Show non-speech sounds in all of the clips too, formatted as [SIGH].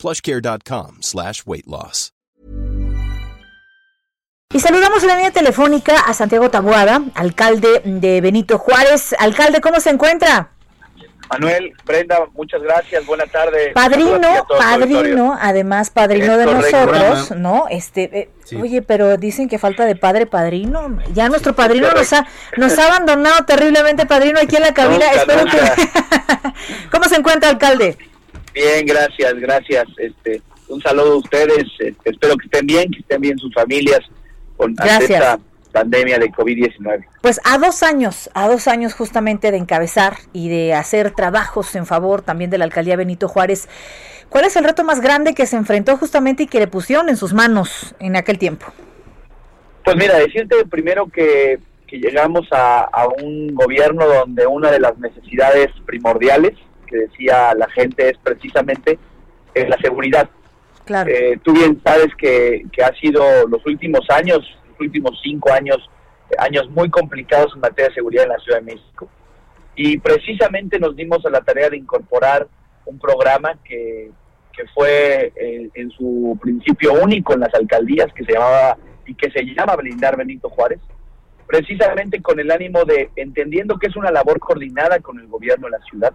plushcare.com slash weight loss. Y saludamos en la línea telefónica a Santiago Tabuada, alcalde de Benito Juárez. Alcalde, ¿cómo se encuentra? Manuel, Brenda, muchas gracias, buenas tardes. Padrino, padrino, además padrino de nosotros, ¿no? Este, eh, oye, pero dicen que falta de padre padrino. Ya nuestro padrino nos ha, nos ha abandonado terriblemente, padrino, aquí en la cabina. Espero que. [LAUGHS] ¿Cómo se encuentra, alcalde? Bien, gracias, gracias. Este, un saludo a ustedes. Este, espero que estén bien, que estén bien sus familias con esta pandemia de COVID-19. Pues a dos años, a dos años justamente de encabezar y de hacer trabajos en favor también de la alcaldía Benito Juárez. ¿Cuál es el reto más grande que se enfrentó justamente y que le pusieron en sus manos en aquel tiempo? Pues mira, decirte primero que, que llegamos a, a un gobierno donde una de las necesidades primordiales que decía la gente es precisamente eh, la seguridad. Claro. Eh, tú bien sabes que, que ha sido los últimos años, los últimos cinco años, años muy complicados en materia de seguridad en la Ciudad de México. Y precisamente nos dimos a la tarea de incorporar un programa que, que fue eh, en su principio único en las alcaldías, que se llamaba y que se llama Blindar Benito Juárez, precisamente con el ánimo de, entendiendo que es una labor coordinada con el gobierno de la ciudad,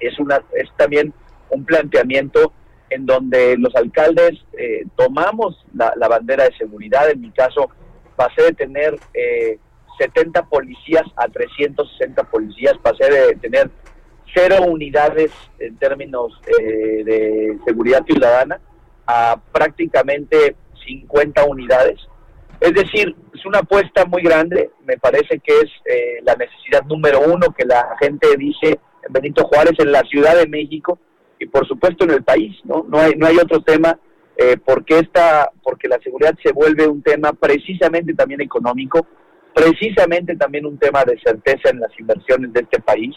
es, una, es también un planteamiento en donde los alcaldes eh, tomamos la, bandera de seguridad. En mi caso, pasé de tener eh, 70 policías a 360 policías, pasé de tener cero unidades en términos eh, de seguridad ciudadana a prácticamente 50 unidades. Es decir, es una apuesta muy grande, me parece que es eh, la necesidad número uno que la gente dice Benito Juárez, en la Ciudad de México y por supuesto en el país, ¿no? No hay, no hay otro tema eh, porque esta, porque la seguridad se vuelve un tema precisamente también económico, precisamente también un tema de certeza en las inversiones de este país.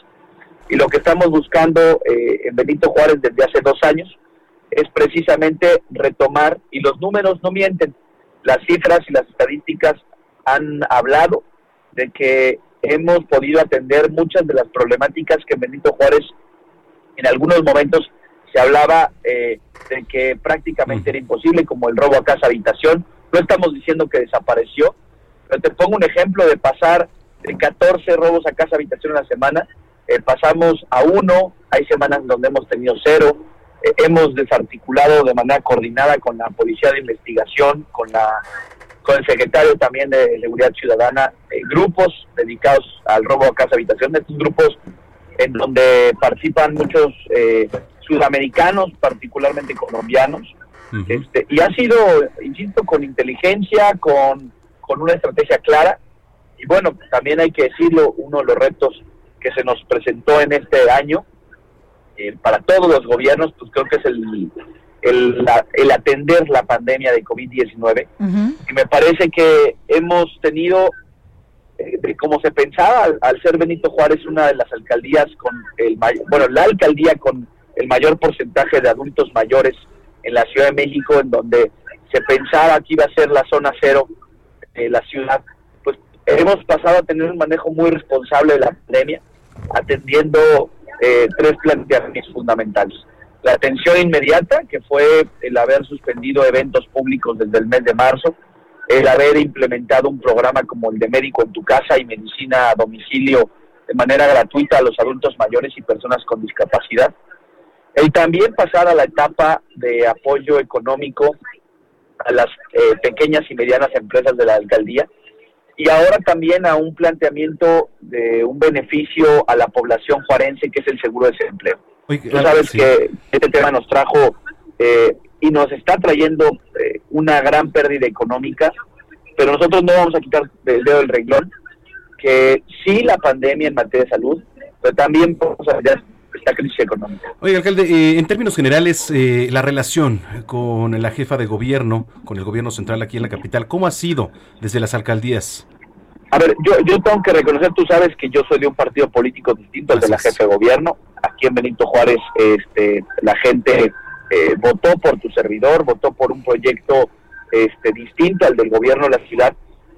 Y lo que estamos buscando eh, en Benito Juárez desde hace dos años es precisamente retomar, y los números no mienten, las cifras y las estadísticas han hablado de que hemos podido atender muchas de las problemáticas que en Benito Juárez en algunos momentos se hablaba eh, de que prácticamente era imposible, como el robo a casa habitación. No estamos diciendo que desapareció, pero te pongo un ejemplo de pasar de 14 robos a casa habitación en la semana, eh, pasamos a uno, hay semanas donde hemos tenido cero, eh, hemos desarticulado de manera coordinada con la Policía de Investigación, con la con el secretario también de Seguridad Ciudadana, eh, grupos dedicados al robo a casa habitación, estos grupos en donde participan muchos eh, sudamericanos, particularmente colombianos, uh -huh. este, y ha sido, insisto, con inteligencia, con, con una estrategia clara, y bueno, también hay que decirlo, uno de los retos que se nos presentó en este año, eh, para todos los gobiernos, pues creo que es el, el, la, el atender la pandemia de COVID-19. Uh -huh. Y me parece que hemos tenido, eh, como se pensaba, al, al, ser Benito Juárez una de las alcaldías con el mayor, bueno, la alcaldía con el mayor porcentaje de adultos mayores en la Ciudad de México, en donde se pensaba que iba a ser la zona cero de la ciudad, pues hemos pasado a tener un manejo muy responsable de la pandemia, atendiendo eh, tres planteamientos fundamentales la atención inmediata, que fue el haber suspendido eventos públicos desde el mes de marzo, el haber implementado un programa como el de médico en tu casa y medicina a domicilio de manera gratuita a los adultos mayores y personas con discapacidad, el también pasar a la etapa de apoyo económico a las eh, pequeñas y medianas empresas de la alcaldía, y ahora también a un planteamiento de un beneficio a la población juarense que es el seguro de desempleo. Tú sabes sí. que este tema nos trajo eh, y nos está trayendo eh, una gran pérdida económica, pero nosotros no vamos a quitar el dedo del renglón, que sí la pandemia en materia de salud, pero también vamos a ver esta crisis económica. Oye, alcalde, eh, en términos generales, eh, la relación con la jefa de gobierno, con el gobierno central aquí en la capital, ¿cómo ha sido desde las alcaldías? A ver, yo, yo tengo que reconocer, tú sabes que yo soy de un partido político distinto al de la jefa de gobierno. Aquí en Benito Juárez, este, la gente eh, votó por tu servidor, votó por un proyecto este, distinto al del gobierno de la ciudad,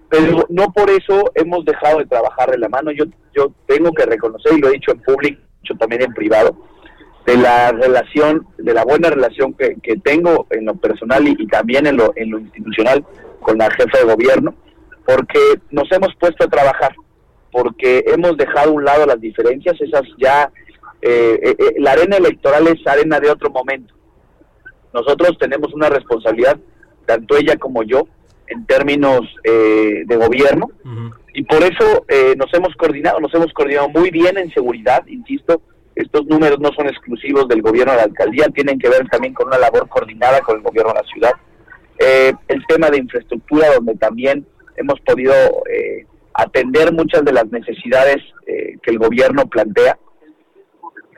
pero no por eso hemos dejado de trabajar de la mano. Yo, yo tengo que reconocer, y lo he dicho en público, dicho también en privado, de la relación, de la buena relación que, que tengo en lo personal y, y, también en lo, en lo institucional con la jefa de gobierno porque nos hemos puesto a trabajar, porque hemos dejado a un lado las diferencias, esas ya, eh, eh, eh, la arena electoral es arena de otro momento. Nosotros tenemos una responsabilidad, tanto ella como yo, en términos de gobierno, y por eso nos hemos coordinado, nos hemos coordinado muy bien en seguridad, insisto, estos números no son exclusivos del gobierno de la alcaldía, tienen que ver también con una labor coordinada con el gobierno de la ciudad. el tema de infraestructura, donde también hemos podido eh, atender muchas de las necesidades eh, que el gobierno plantea.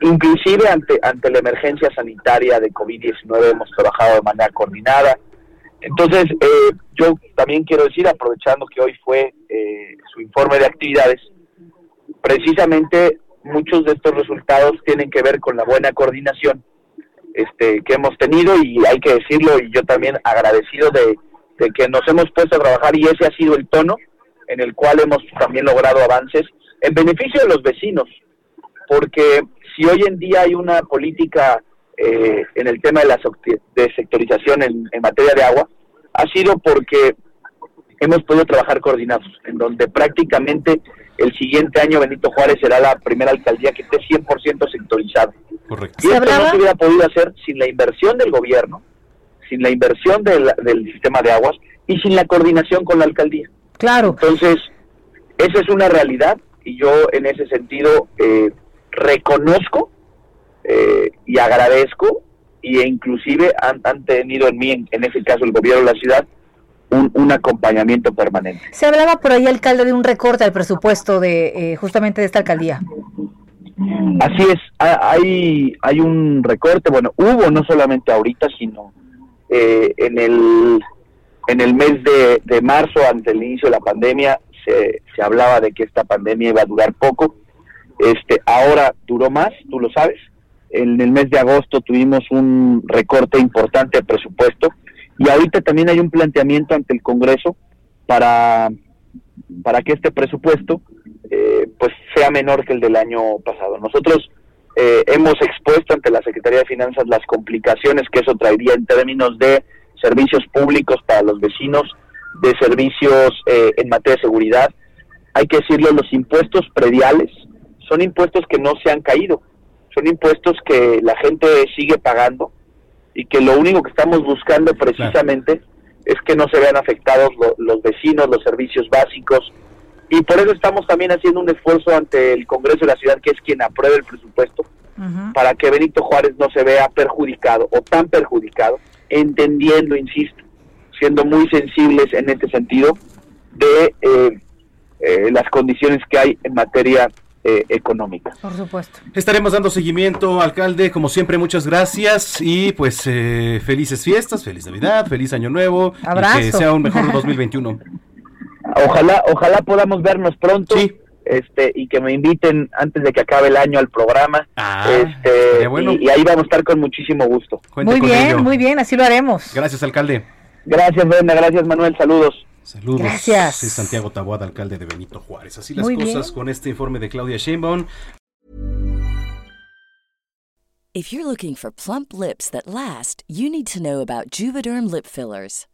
Inclusive ante, ante la emergencia sanitaria de COVID-19 hemos trabajado de manera coordinada. Entonces, eh, yo también quiero decir, aprovechando que hoy fue su informe de actividades, precisamente muchos de estos resultados tienen que ver con la buena coordinación este, que hemos tenido y hay que decirlo y yo también agradecido de de que nos hemos puesto a trabajar y ese ha sido el tono en el cual hemos también logrado avances en beneficio de los vecinos, porque si hoy en día hay una política eh, en el tema de la de sectorización en, en materia de agua, ha sido porque hemos podido trabajar coordinados, en donde prácticamente el siguiente año Benito Juárez será la primera alcaldía que esté 100% sectorizada. Correcto. Y esto no se hubiera podido hacer sin la inversión del gobierno, sin la inversión del, sistema de aguas y sin la coordinación con la alcaldía. Claro. Entonces, esa es una realidad y yo en ese sentido eh, reconozco eh, y agradezco y e inclusive han, tenido en mí, en, ese caso el gobierno de la ciudad, un, acompañamiento permanente. Se hablaba por ahí, alcalde, de un recorte al presupuesto de eh, justamente de esta alcaldía. Así es, hay, hay un recorte, bueno, hubo no solamente ahorita, sino eh, en, el, en el mes de, marzo, ante el inicio de la pandemia, se, se hablaba de que esta pandemia iba a durar poco. Este, ahora duró más, tú lo sabes. En el mes de agosto tuvimos un recorte importante de presupuesto y ahorita también hay un planteamiento ante el Congreso para, para que este presupuesto eh, pues sea menor que el del año pasado. Nosotros eh, hemos expuesto ante la Secretaría de Finanzas las complicaciones que eso traería en términos de servicios públicos para los vecinos, de servicios eh, en materia de seguridad. Hay que decirlo, los impuestos prediales son impuestos que no se han caído, son impuestos que la gente sigue pagando y que lo único que estamos buscando precisamente es que no se vean afectados los vecinos, los servicios básicos, y por eso estamos también haciendo un esfuerzo ante el Congreso de la Ciudad, que es quien apruebe el presupuesto, para que Benito Juárez no se vea perjudicado o tan perjudicado, entendiendo, insisto, siendo muy sensibles en este sentido de eh, eh, las condiciones que hay en materia eh, económica. Por supuesto. Estaremos dando seguimiento, alcalde, como siempre, muchas gracias y pues felices fiestas, feliz Navidad, feliz Año Nuevo, Abrazo. que sea un mejor [LAUGHS] 2021. Ojalá, ojalá podamos vernos pronto. Este, y que me inviten antes de que acabe el año al programa. Ah, este, y, ahí vamos a estar con muchísimo gusto. muy bien, muy bien, así lo haremos. Gracias, alcalde. Gracias, Brenda, gracias, Manuel, saludos. Saludos. Gracias. Santiago Taboada, alcalde de Benito Juárez. Así las cosas con este informe de Claudia Sheinbaum. If you're looking for plump lips that last, you need to know about Juvederm lip fillers.